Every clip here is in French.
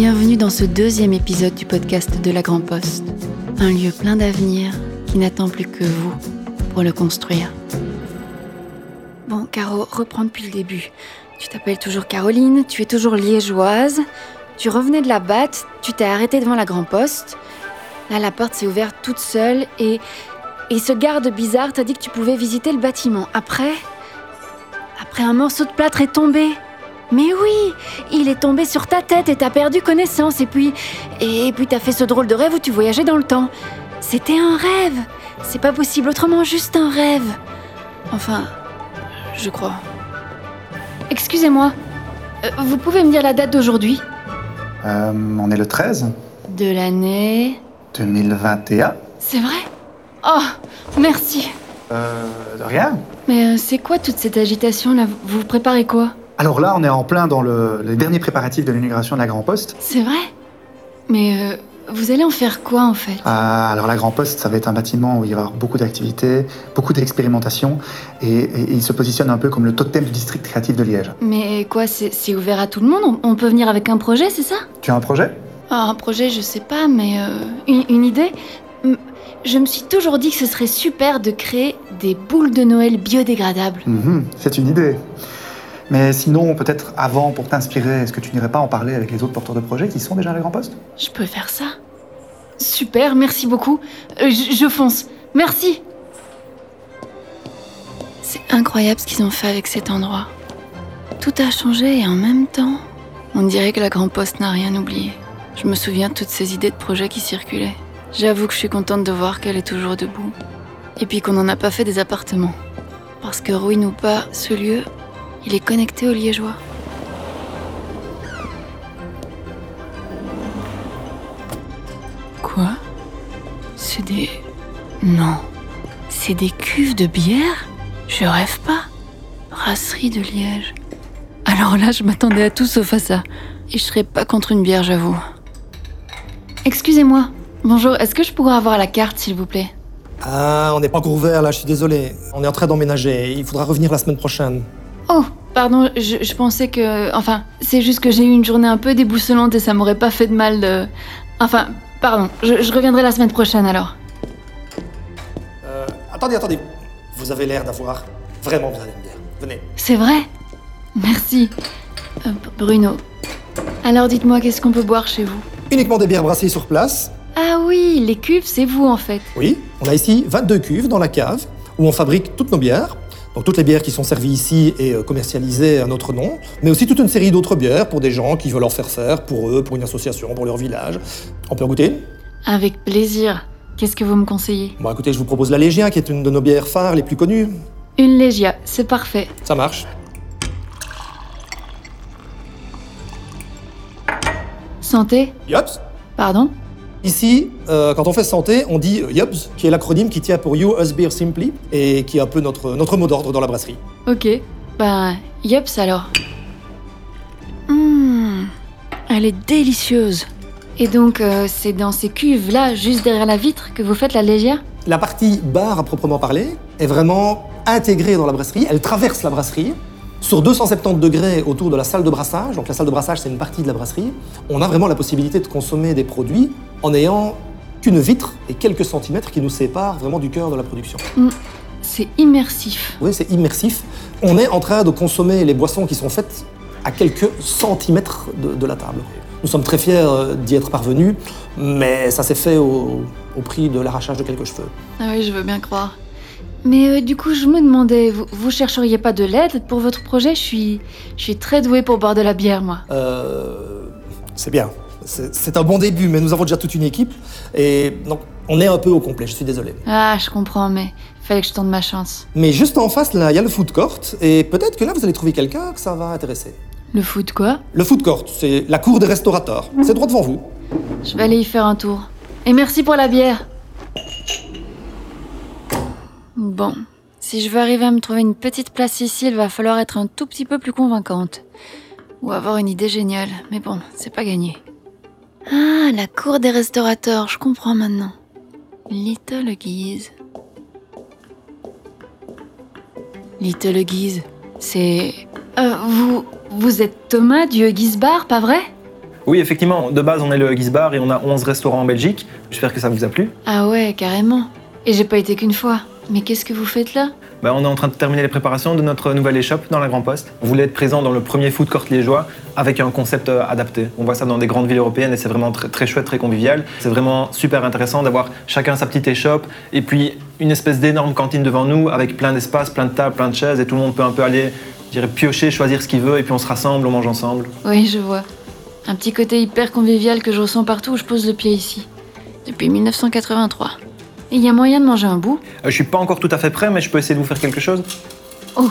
Bienvenue dans ce deuxième épisode du podcast de la Grand Poste. Un lieu plein d'avenir qui n'attend plus que vous pour le construire. Bon, Caro, reprends depuis le début. Tu t'appelles toujours Caroline, tu es toujours liégeoise, tu revenais de la batte, tu t'es arrêtée devant la Grand Poste. Là, la porte s'est ouverte toute seule et. Et ce garde bizarre t'a dit que tu pouvais visiter le bâtiment. Après. Après, un morceau de plâtre est tombé. Mais oui, il est tombé sur ta tête et t'as perdu connaissance. Et puis. Et puis t'as fait ce drôle de rêve où tu voyageais dans le temps. C'était un rêve. C'est pas possible autrement, juste un rêve. Enfin, je crois. Excusez-moi. Euh, vous pouvez me dire la date d'aujourd'hui? Euh, on est le 13 De l'année. 2021. C'est vrai? Oh, merci. Euh, de rien. Mais euh, c'est quoi toute cette agitation là Vous vous préparez quoi? Alors là, on est en plein dans le, les derniers préparatifs de l'inauguration de la Grand Poste. C'est vrai? Mais euh, vous allez en faire quoi en fait? Euh, alors la Grand Poste, ça va être un bâtiment où il va y avoir beaucoup d'activités, beaucoup d'expérimentation, et, et- et il se positionne un peu comme le totem du district créatif de Liège. Mais quoi, c'est ouvert à tout le monde? On, on peut venir avec un projet, c'est ça? Tu as un projet? Ah, Un projet, je sais pas, mais euh, une, une idée? Je me suis toujours dit que ce serait super de créer des boules de Noël biodégradables. Mhm, C'est une idée. Mais sinon, peut-être avant, pour t'inspirer, est-ce que tu n'irais pas en parler avec les autres porteurs de projets qui sont déjà à la Grand Poste Je peux faire ça? Super, merci beaucoup. Euh, je, je fonce. Merci. C'est incroyable ce qu'ils ont fait avec cet endroit. Tout a changé et en même temps, on dirait que la Grand Poste n'a rien oublié. Je me souviens de toutes ces idées de projets qui circulaient. J'avoue que je suis contente de voir qu'elle est toujours debout. Et puis qu'on n'en a pas fait des appartements. Parce que ruine ou pas, ce lieu, il est connecté aux Liégeois. Quoi? C'est des... Non. C'est des cuves de bière? Je rêve pas. Brasserie de Liège. Alors là, je m'attendais à tout sauf à ça. Et je serais pas contre une bière, j'avoue. Excusez-moi. Bonjour, est-ce que je pourrais avoir la carte, s'il vous plaît? Ah, on n'est pas encore ouvert là, je suis désolé. On est en train d'emménager. Il faudra revenir la semaine prochaine. Oh, pardon, je, je pensais que... Enfin, c'est juste que j'ai eu une journée un peu déboussolante et ça m'aurait pas fait de mal de... Enfin, pardon, je, je reviendrai la semaine prochaine alors. Euh, attendez, attendez. Vous avez l'air d'avoir vraiment besoin d'une bière. Venez. C'est vrai? Merci. Euh, Bruno. Alors dites-moi, qu'est-ce qu'on peut boire chez vous? Uniquement des bières brassées sur place. Ah oui, les cuves, c'est vous en fait. Oui, on a ici 22 cuves dans la cave où on fabrique toutes nos bières. Donc toutes les bières qui sont servies ici et euh, commercialisées à notre nom, mais aussi toute une série d'autres bières pour des gens qui veulent en faire faire pour eux, pour une association, pour leur village. On peut en goûter? Avec plaisir. Qu'est-ce que vous me conseillez? Bon, écoutez, je vous propose la Légia, qui est une de nos bières phares les plus connues. Une Légia, c'est parfait. Ça marche. Santé? Yops Pardon? Ici, euh, quand on fait santé, on dit euh, YUBS, qui est l'acronyme qui tient pour You Us Beer Simply, et qui est un peu notre, notre mot d'ordre dans la brasserie. Ok. Ben, yups alors. Hum, elle est délicieuse. Et donc, euh, c'est dans ces cuves-là, juste derrière la vitre, que vous faites la légère? La partie bar à proprement parler est vraiment intégrée dans la brasserie, elle traverse la brasserie. Sur 270 degrés autour de la salle de brassage, donc la salle de brassage c'est une partie de la brasserie, on a vraiment la possibilité de consommer des produits en n'ayant qu'une vitre et quelques centimètres qui nous séparent vraiment du cœur de la production. C'est immersif. Oui, c'est immersif. On est en train de consommer les boissons qui sont faites à quelques centimètres de, de la table. Nous sommes très fiers euh, d'y être parvenus, mais ça s'est fait au, au prix de l'arrachage de quelques cheveux. Ah oui, je veux bien croire. Mais euh, du coup, je me demandais, vous, vous chercheriez pas de l'aide pour votre projet? Je suis, je suis très douée pour boire de la bière, moi. Euh, c'est bien. C'est un bon début, mais nous avons déjà toute une équipe. Et donc, on est un peu au complet, je suis désolé. Ah, je comprends, mais fallait que je tente ma chance. Mais juste en face, là, il y a le food court. Et peut-être que là, vous allez trouver quelqu'un que ça va intéresser. Le foot, quoi? Le food court, c'est la cour des restaurateurs. C'est droit devant vous. Je vais aller y faire un tour. Et merci pour la bière. Bon, si je veux arriver à me trouver une petite place ici, il va falloir être un tout petit peu plus convaincante. Ou avoir une idée géniale. Mais bon, c'est pas gagné. Ah, la cour des restaurateurs, je comprends maintenant. Little Guise. Little Guise, c'est... Euh, vous... Vous êtes Thomas du Guise Bar, pas vrai? Oui, effectivement, de base, on est le Huggies Bar et on a 11 restaurants en Belgique. J'espère que ça vous a plu. Ah ouais, carrément. Et j'ai pas été qu'une fois. Mais qu'est-ce que vous faites là Ben, on est en train de terminer les préparations de notre nouvelle échoppe dans la Grand Poste. On voulait être présent dans le premier food court liégeois avec un concept euh, adapté. On voit ça dans des grandes villes européennes et c'est vraiment très, très chouette, très convivial. C'est vraiment super intéressant d'avoir chacun sa petite échoppe et puis une espèce d'énorme cantine devant nous avec plein d'espace, plein de tables, plein de chaises et tout le monde peut un peu aller, je dirais, piocher, choisir ce qu'il veut et puis on se rassemble, on mange ensemble. Oui, je vois. Un petit côté hyper convivial que je ressens partout où je pose le pied ici. Depuis 1983. Il y a moyen de manger un bout? Euh, je suis pas encore tout à fait prêt, mais je peux essayer de vous faire quelque chose. Oh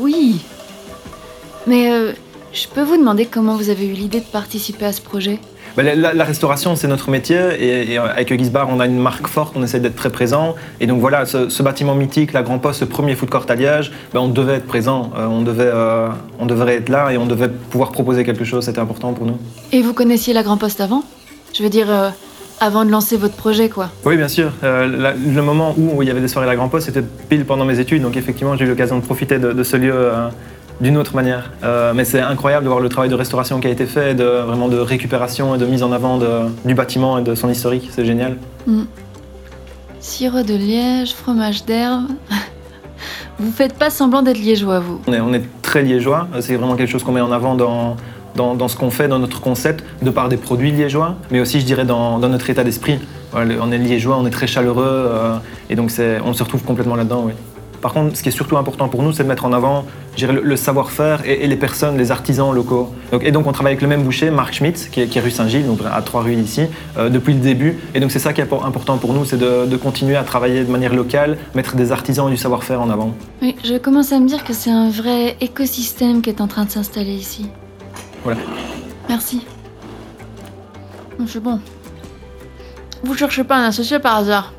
oui Mais euh, je peux vous demander comment vous avez eu l'idée de participer à ce projet? Ben, la, restauration, c'est notre métier et, et, euh, avec Huggies Bar, on a une marque forte, on essaie d'être très présent. Et donc voilà, ce, ce bâtiment mythique, la Grand Poste, ce premier food court à Liège, ben, on devait être présent, euh, on, devait, on devait être là et on devait pouvoir proposer quelque chose, c'était important pour nous. Et vous connaissiez la Grand Poste avant? Je veux dire, avant de lancer votre projet, quoi. Oui, bien sûr. Euh, la- le moment où il y avait des soirées à la Grand Poste, c'était pile pendant mes études, donc effectivement, j'ai eu l'occasion de profiter de, de ce lieu euh, d'une autre manière. Euh, mais c'est incroyable de voir le travail de restauration qui a été fait, de, vraiment de récupération et de mise en avant de- du bâtiment et de son historique, c'est génial. Sirop de liège, fromage d'herbe. vous faites pas semblant d'être liégeois, vous? On est, on est très liégeois, c'est vraiment quelque chose qu'on met en avant dans, dans, ce qu'on fait, dans notre concept, de par des produits liégeois, mais aussi, je dirais, dans, notre état d'esprit. On est liégeois, on est très chaleureux, euh, et donc on se retrouve complètement là-dedans. Par contre, ce qui est surtout important pour nous, c'est de mettre en avant dirais, le, savoir-faire et, les personnes, les artisans locaux. Et donc, on travaille avec le même boucher, Marc Schmitz, qui est, rue Saint-Gilles, donc à trois rues d'ici, euh, depuis le début. Et donc, c'est ça qui est impor- important pour nous, c'est de, de continuer à travailler de manière locale, mettre des artisans et du savoir-faire en avant. Oui, je commence à me dire que c'est un vrai écosystème qui est en train de s'installer ici. Voilà. Merci. C'est bon. Vous cherchez pas un associé par hasard?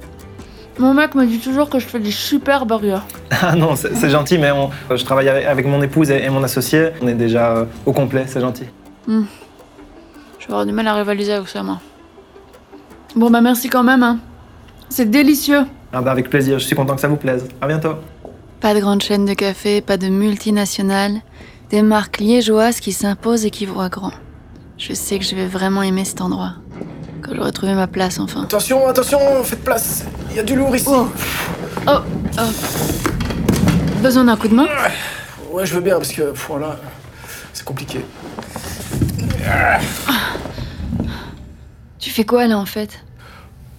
Mon mec me dit toujours que je fais des super burgers. Ah non, c'est gentil, mais on- je travaille avec, mon épouse et, et mon associé. On est déjà euh, au complet, c'est gentil. Je vais avoir du mal à rivaliser avec ça, moi. Bon, bah merci quand même, hein. C'est délicieux. Ah bah avec plaisir, je suis content que ça vous plaise. À bientôt. Pas de grande chaîne de café, pas de multinationales. Des marques liégeoises qui s'imposent et qui voient grand. Je sais que je vais vraiment aimer cet endroit. Quand j'aurai trouvé ma place, enfin. Attention, attention, faites place. Il y a du lourd ici. Oh. Oh, oh. Besoin d'un coup de main? Ouais, je veux bien parce que voilà, c'est compliqué. Tu fais quoi là en fait?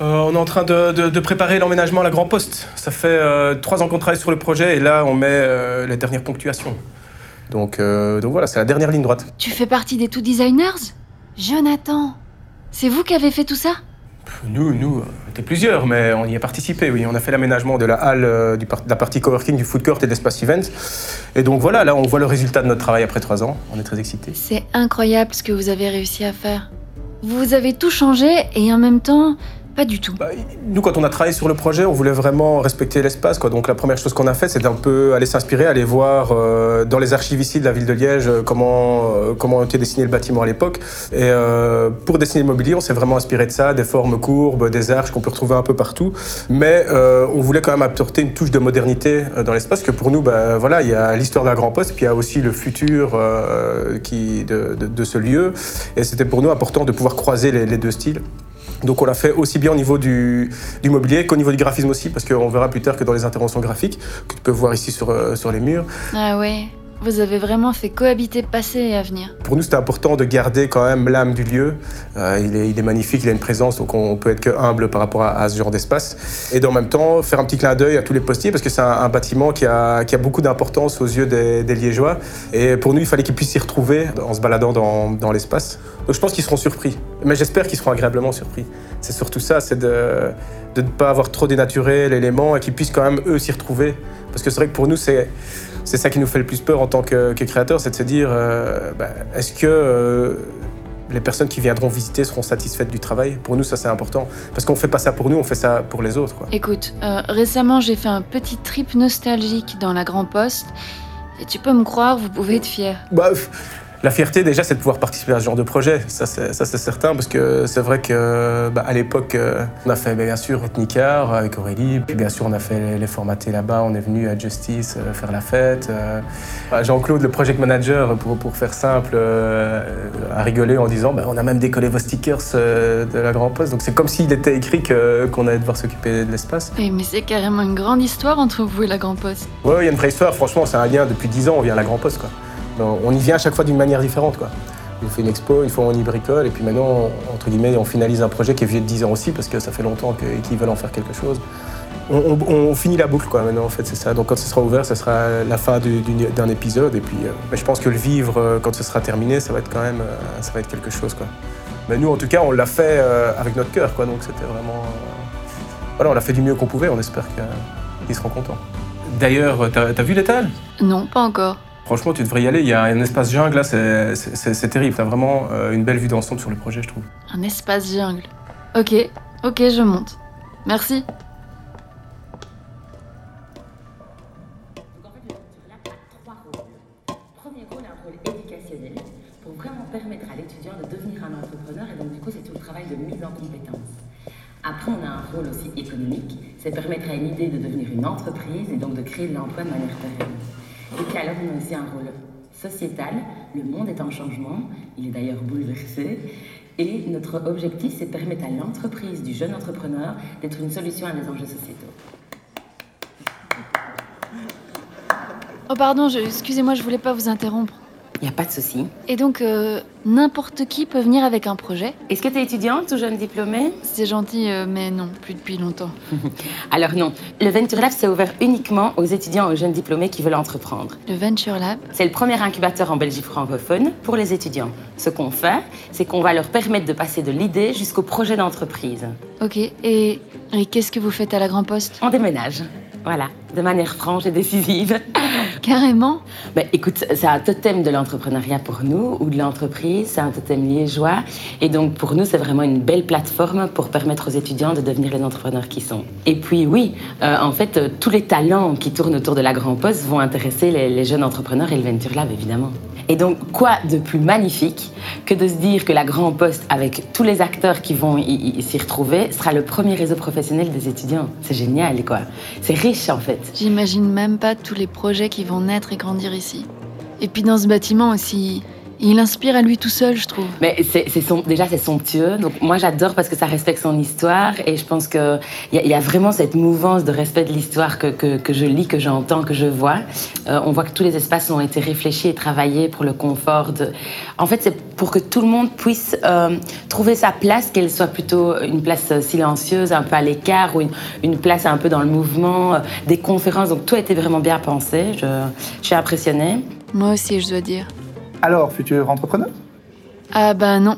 Euh, on est en train de, de- de préparer l'emménagement à la Grand Poste. Ça fait euh, trois ans qu'on travaille sur le projet et là on met euh, les dernières ponctuations. Donc, euh, donc voilà, c'est la dernière ligne droite. Tu fais partie des Two Designers? Jonathan C'est vous qui avez fait tout ça? Nous, nous, on était plusieurs, mais on y a participé, oui. On a fait l'aménagement de la halle, euh, du par- de la partie coworking, du food court et de l'espace event. Et donc voilà, là on voit le résultat de notre travail après trois ans. On est très excités. C'est incroyable ce que vous avez réussi à faire. Vous avez tout changé et en même temps, pas du tout. Bah, nous, quand on a travaillé sur le projet, on voulait vraiment respecter l'espace. Donc la première chose qu'on a fait, c'est d'un peu aller s'inspirer, aller voir euh, dans les archives ici de la ville de Liège euh, comment, euh, comment était dessiné le bâtiment à l'époque. Et euh, pour dessiner le mobilier, on s'est vraiment inspiré de ça, des formes courbes, des arches qu'on peut retrouver un peu partout. Mais on voulait quand même apporter une touche de modernité dans l'espace, que pour nous, bah, voilà, il y a l'histoire la Grand Poste, puis il y a aussi le futur qui, de, ce lieu. Et c'était pour nous important de pouvoir croiser les deux styles. Donc on l'a fait aussi bien au niveau du, mobilier qu'au niveau du graphisme aussi, parce qu'on verra plus tard que dans les interventions graphiques, que tu peux voir ici sur, euh, sur les murs, Ah ouais, vous avez vraiment fait cohabiter passé et avenir. pour nous c'était important de garder quand même l'âme du lieu. Euh, il, est, magnifique, il a une présence, donc on peut être que humble par rapport à, ce genre d'espace. Et en même temps, faire un petit clin d'œil à tous les postiers, parce que c'est un, bâtiment qui a, beaucoup d'importance aux yeux des, des Liégeois. Et pour nous, il fallait qu'ils puissent s'y retrouver en se baladant dans, l'espace. Donc je pense qu'ils seront surpris, mais j'espère qu'ils seront agréablement surpris. C'est surtout ça, c'est de ne pas avoir trop dénaturé l'élément et qu'ils puissent quand même eux s'y retrouver. Parce que c'est vrai que pour nous, c'est c'est ça qui nous fait le plus peur en tant que, que créateurs, c'est de se dire euh, bah, est-ce que euh, les personnes qui viendront visiter seront satisfaites du travail? Pour nous, ça c'est important. Parce qu'on fait pas ça pour nous, on fait ça pour les autres. Quoi. Écoute, euh, récemment j'ai fait un petit trip nostalgique dans la Grand Poste. Et tu peux me croire, vous pouvez être fiers. Bah, La fierté, déjà, c'est de pouvoir participer à ce genre de projet. Ça, c'est certain, parce que c'est vrai que bah, à l'époque, euh, on a fait bah, bien sûr Ethnicar avec Aurélie, puis bien sûr, on a fait les, formatés là-bas. On est venu à Justice euh, faire la fête. Euh, bah, Jean-Claude, le project manager, pour, pour faire simple, euh, a rigolé en disant bah, on a même décollé vos stickers euh, de la Grand Poste. Donc c'est comme s'il était écrit qu'on allait devoir s'occuper de l'espace. Eh, mais c'est carrément une grande histoire entre vous et la Grand Poste. Ouais, il y a une vraie histoire. Franchement, c'est un lien depuis 10 ans. On vient à la Grand Poste, quoi. On y vient à chaque fois d'une manière différente, quoi. On fait une expo, une fois on y bricole, et puis maintenant, on- entre guillemets, on finalise un projet qui est vieux de 10 ans aussi, parce que ça fait longtemps qu'ils veulent en faire quelque chose. On, on- on finit la boucle, quoi, maintenant, en fait, c'est ça. Donc quand ce sera ouvert, ce sera la fin du- du- d'un épisode, et puis euh, mais je pense que le vivre, euh, quand ce sera terminé, ça va être quand même, euh, ça va être quelque chose, quoi. Mais nous, en tout cas, on l'a fait euh, avec notre cœur, quoi, donc c'était vraiment... euh, Voilà, on l'a fait du mieux qu'on pouvait, on espère que- qu'ils seront contents. D'ailleurs, t'as as vu l'étal? Non, pas encore. Franchement, tu devrais y aller. Il y a un espace jungle là, c'est- terrible. T'as vraiment euh, une belle vue d'ensemble sur le projet, je trouve. Un espace jungle. Ok, ok, je monte. Merci. Donc en fait, le Lab a trois rôles. Premier rôle, un rôle éducationnel pour vraiment permettre à l'étudiant de devenir un entrepreneur et donc du coup c'est tout le travail de mise en compétence. Après, on a un rôle aussi économique, c'est permettre à une idée de devenir une entreprise et donc de créer de l'emploi de manière pérenne. Et a aussi un rôle sociétal, le monde est en changement, il est d'ailleurs bouleversé, et notre objectif, c'est de permettre à l'entreprise du jeune entrepreneur d'être une solution à des enjeux sociétaux. Oh pardon, excusez-moi, je voulais pas vous interrompre. Il n'y a pas de souci. Et donc, euh, n'importe qui peut venir avec un projet Est-ce que tu es étudiante ou jeune diplômée? C'est gentil, euh, mais non, plus depuis longtemps. Alors non, le Venture Lab s'est ouvert uniquement aux étudiants et aux jeunes diplômés qui veulent entreprendre. Le Venture Lab C'est le premier incubateur en Belgique francophone pour les étudiants. Ce qu'on fait, c'est qu'on va leur permettre de passer de l'idée jusqu'au projet d'entreprise. Ok, et, et qu'est-ce que vous faites à la Grand Poste? On déménage. Voilà, de manière franche et décisive. Carrément Ben, écoute, c'est un totem de l'entrepreneuriat pour nous, ou de l'entreprise, c'est un totem liégeois. Et donc, pour nous, c'est vraiment une belle plateforme pour permettre aux étudiants de devenir les entrepreneurs qu'ils sont. Et puis, oui, euh, en fait, euh, tous les talents qui tournent autour de la Grand Poste vont intéresser les, les jeunes entrepreneurs et le Venture Lab, évidemment. Et donc, quoi de plus magnifique que de se dire que la Grand Poste, avec tous les acteurs qui vont s'y retrouver, sera le premier réseau professionnel des étudiants. C'est génial, quoi. C'est riche, en fait. J'imagine même pas tous les projets qui vont naître et grandir ici. Et puis dans ce bâtiment aussi, il inspire à lui tout seul, je trouve. Mais c'est, déjà, c'est somptueux. Donc, moi, j'adore parce que ça respecte son histoire. Et je pense qu'il y, a- y a vraiment cette mouvance de respect de l'histoire que, que, que je lis, que j'entends, que je vois. Euh, on voit que tous les espaces ont été réfléchis et travaillés pour le confort. De... En fait, c'est pour que tout le monde puisse euh, trouver sa place, qu'elle soit plutôt une place silencieuse, un peu à l'écart, ou une, une place un peu dans le mouvement, euh, des conférences. Donc, tout a été vraiment bien pensé. Je, je suis impressionnée. Moi aussi, je dois dire. Alors, futur entrepreneur Ah bah non.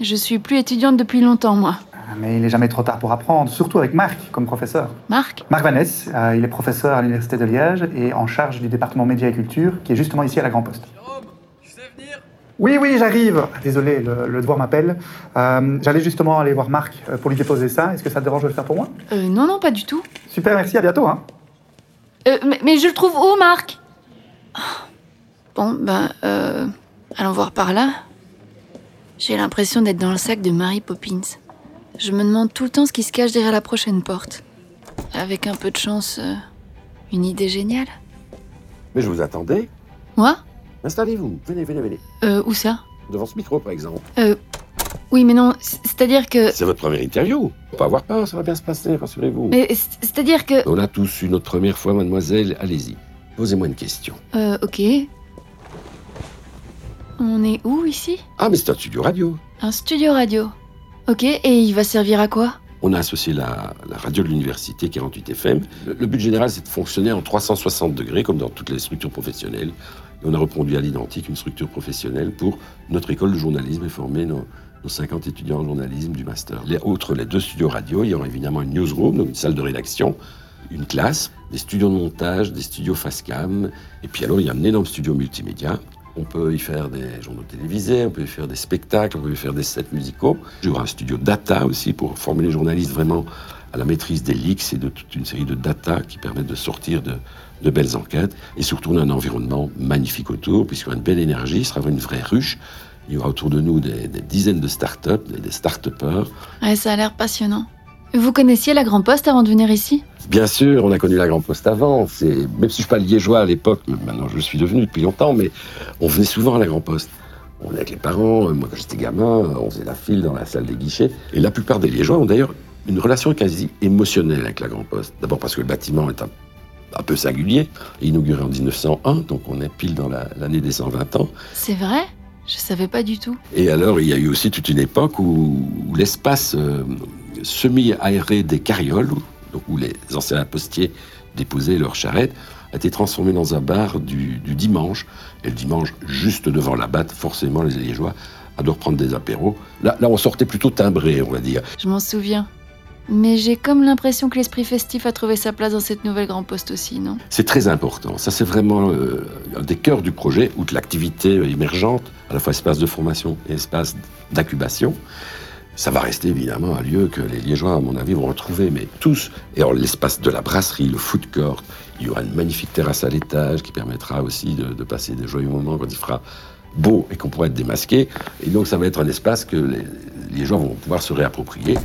Je suis plus étudiante depuis longtemps, moi. Ah, Mais il n'est jamais trop tard pour apprendre, surtout avec Marc comme professeur. Marc? Marc Vanès, euh, il est professeur à l'Université de Liège et en charge du département médias et culture, qui est justement ici à la Grand Poste. Oui, oui, j'arrive. Désolé, le, le devoir m'appelle. Euh, J'allais justement aller voir Marc euh, pour lui déposer ça. Est-ce que ça te dérange de le faire pour moi? Euh, non, non, pas du tout. Super, merci, à bientôt. Hein. Euh, mais, mais je le trouve où, Marc? Ah. Bon, ben, euh, allons voir par là. J'ai l'impression d'être dans le sac de Mary Poppins. Je me demande tout le temps ce qui se cache derrière la prochaine porte. Avec un peu de chance, euh, une idée géniale. Mais je vous attendais. Moi? Installez-vous. Venez, venez, venez. Euh, où ça? Devant ce micro, par exemple. Euh, oui, mais non, c'est-à-dire que... C'est votre première interview. Faut pas avoir peur, ça va bien se passer, rassurez-vous. Mais c'est-à-dire que... On a tous eu notre première fois, mademoiselle. Allez-y. Posez-moi une question. Euh, ok. On est où, ici? Ah, mais c'est un studio radio. Un studio radio. Ok, et il va servir à quoi? On a associé la, la radio de l'université 48 FM. Le, le but général, c'est de fonctionner en 360 degrés, comme dans toutes les structures professionnelles. Et on a reproduit à l'identique une structure professionnelle pour notre école de journalisme et former nos, nos 50 étudiants en journalisme du master. Les, outre les deux studios radio, il y aura évidemment une newsroom, donc une salle de rédaction, une classe, des studios de montage, des studios face cam, et puis alors il y a un énorme studio multimédia. On peut y faire des journaux télévisés, on peut y faire des spectacles, on peut y faire des sets musicaux. Aura un studio data aussi pour former les journalistes vraiment à la maîtrise des leaks et de toute une série de data qui permettent de sortir de, belles enquêtes et surtout on a un environnement magnifique autour puisqu'il y a une belle énergie, il sera une vraie ruche. Il y aura autour de nous des, dizaines de start-up, des, des start-upers. Ça a l'air passionnant. Vous connaissiez la Grand Poste avant de venir ici? Bien sûr, on a connu la Grand Poste avant. Même si je suis pas liégeois à l'époque, maintenant je le suis devenu depuis longtemps, mais on venait souvent à la Grand Poste. On est avec les parents. euh, Moi, quand j'étais gamin, on faisait la file dans la salle des guichets. Et la plupart des Liégeois ont d'ailleurs une relation quasi émotionnelle avec la Grand Poste. D'abord parce que le bâtiment est un, un peu singulier, inauguré en 1901, donc on est pile dans la- l'année des 120 ans. C'est vrai? Je savais pas du tout. Et alors, il y a eu aussi toute une époque où, où l'espace euh, semi-aéré des carrioles, donc où les anciens postiers déposaient leurs charrettes, a été transformé dans un bar du, du dimanche. Et le dimanche, juste devant la batte, forcément, les Liégeois adorent prendre des apéros. Là, là, on sortait plutôt timbré, on va dire. Je m'en souviens. Mais j'ai comme l'impression que l'esprit festif a trouvé sa place dans cette nouvelle Grand Poste aussi, non? C'est très important. Ça, c'est vraiment euh, un des cœurs du projet, outre l'activité euh, émergente, à la fois espace de formation et espace d'incubation. Ça va rester évidemment un lieu que les Liégeois, à mon avis, vont retrouver, mais tous. Et alors, l'espace de la brasserie, le food court, il y aura une magnifique terrasse à l'étage qui permettra aussi de, de passer des joyeux moments quand il fera beau et qu'on pourra être démasqué. Et donc, ça va être un espace que les Liégeois vont pouvoir se réapproprier.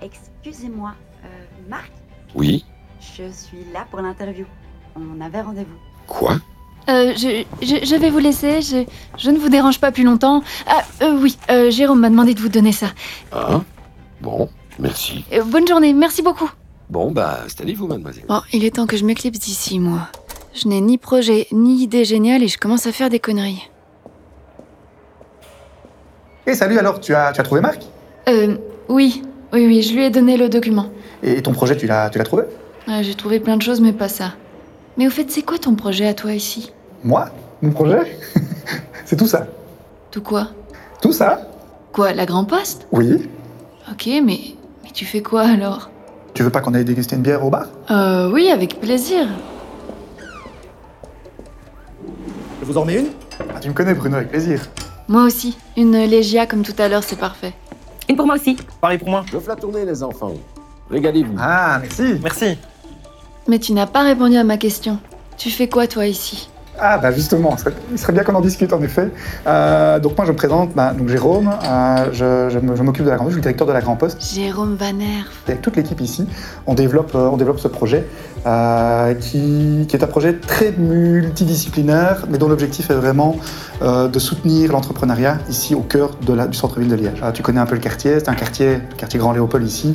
Excusez-moi, euh, Marc, Oui? Je suis là pour l'interview. On avait rendez-vous. Quoi? Euh, je, je, je vais vous laisser, je, je ne vous dérange pas plus longtemps. Ah, euh, oui, euh, Jérôme m'a demandé de vous donner ça. Hein Bon, merci. Euh, bonne journée, merci beaucoup. Bon, bah, installez-vous, mademoiselle. Bon, il est temps que je m'éclipse d'ici, moi. Je n'ai ni projet, ni idée géniale et je commence à faire des conneries. Et salut alors, tu as, tu as trouvé Marc? Euh, oui, oui, oui, je lui ai donné le document. Et ton projet, tu l'as tu l'as trouvé? Ouais, J'ai trouvé plein de choses, mais pas ça. Mais au fait, c'est quoi ton projet à toi ici? Moi Mon projet C'est tout ça. Tout quoi? Tout ça Quoi, la Grand Poste? Oui. Ok, mais, mais tu fais quoi alors? Tu veux pas qu'on aille déguster une bière au bar? Euh, oui, avec plaisir. Je vous en remets une? Ah, Tu me connais, Bruno, avec plaisir. Moi aussi. Une Légia comme tout à l'heure, c'est parfait. Une pour moi aussi. Pareil pour moi. Je vous la tournée, les enfants. Régalez-vous. Ah, merci. Merci. Mais tu n'as pas répondu à ma question. Tu fais quoi toi ici? Ah, bah justement, il serait bien qu'on en discute, en effet. Euh, donc moi, je me présente, bah, donc Jérôme, euh, je, m'occupe de la Grand Poste, je suis le directeur de la Grand Poste. Jérôme Van Erf. Avec toute l'équipe ici, on développe, euh, on développe ce projet qui, qui est un projet très multidisciplinaire, mais dont l'objectif est vraiment de soutenir l'entrepreneuriat ici au cœur de la- du centre-ville de Liège. Ah, tu connais un peu le quartier, c'est un quartier, le quartier Grand Léopold ici,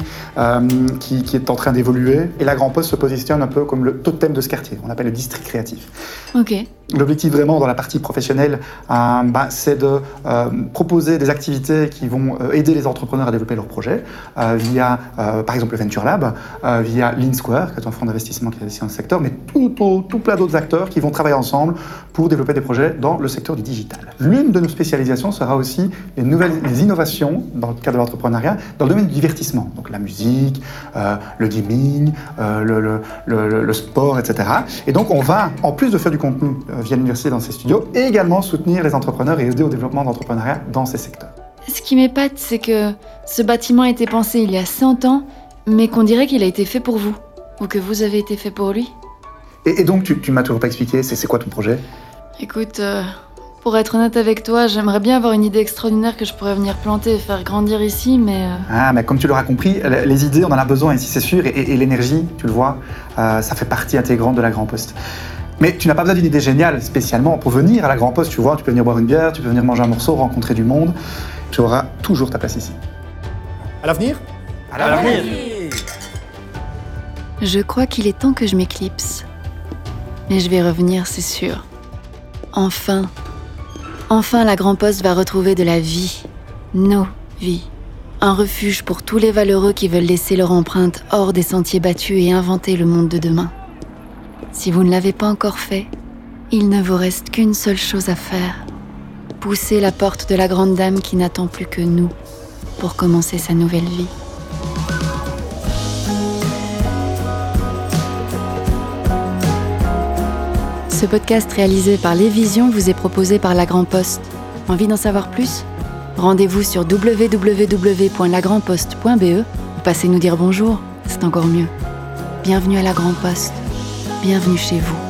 qui, qui est en train d'évoluer. Et la Grand Poste se positionne un peu comme le totem de ce quartier, on appelle le district créatif. Ok. L'objectif vraiment dans la partie professionnelle, euh, bah, c'est de euh, proposer des activités qui vont euh, aider les entrepreneurs à développer leurs projets via, par exemple, le Venture Lab, via Lean Square, qui est un fonds d'investissement qui est ici dans le secteur, mais tout, tout, tout plein d'autres acteurs qui vont travailler ensemble pour développer des projets dans le secteur du digital. L'une de nos spécialisations sera aussi les nouvelles les innovations dans le cadre de l'entrepreneuriat dans le domaine du divertissement, donc la musique, le gaming, le- le- le sport, etc. Et donc on va, en plus de faire du contenu euh, via l'université dans ces studios, également soutenir les entrepreneurs et aider au développement d'entrepreneuriat dans ces secteurs. Ce qui m'épate, c'est que ce bâtiment a été pensé il y a 100 ans, mais qu'on dirait qu'il a été fait pour vous. Ou que vous avez été fait pour lui. Et, et donc tu, tu m'as toujours pas expliqué, c'est quoi ton projet? Écoute, euh, pour être honnête avec toi, j'aimerais bien avoir une idée extraordinaire que je pourrais venir planter et faire grandir ici, mais... euh, Ah, mais comme tu l'auras compris, les les idées, on en a besoin ici, c'est sûr, et, et- et l'énergie, tu le vois, euh, ça fait partie intégrante de la Grand Poste. Mais tu n'as pas besoin d'une idée géniale spécialement pour venir à la Grand Poste, tu vois, tu peux venir boire une bière, tu peux venir manger un morceau, rencontrer du monde, tu auras toujours ta place ici. À l'avenir À l'avenir. Je crois qu'il est temps que je m'éclipse. Mais je vais revenir, c'est sûr. Enfin. Enfin, la Grand Poste va retrouver de la vie. Nos vies. Un refuge pour tous les valeureux qui veulent laisser leur empreinte hors des sentiers battus et inventer le monde de demain. Si vous ne l'avez pas encore fait, il ne vous reste qu'une seule chose à faire. Pousser la porte de la grande dame qui n'attend plus que nous pour commencer sa nouvelle vie. Ce podcast réalisé par Les Visions vous est proposé par La Grand Poste. Envie d'en savoir plus? Rendez-vous sur www.lagrandposte.be ou passez nous dire bonjour. encore mieux. Bienvenue à la Grand Poste. Bienvenue chez vous.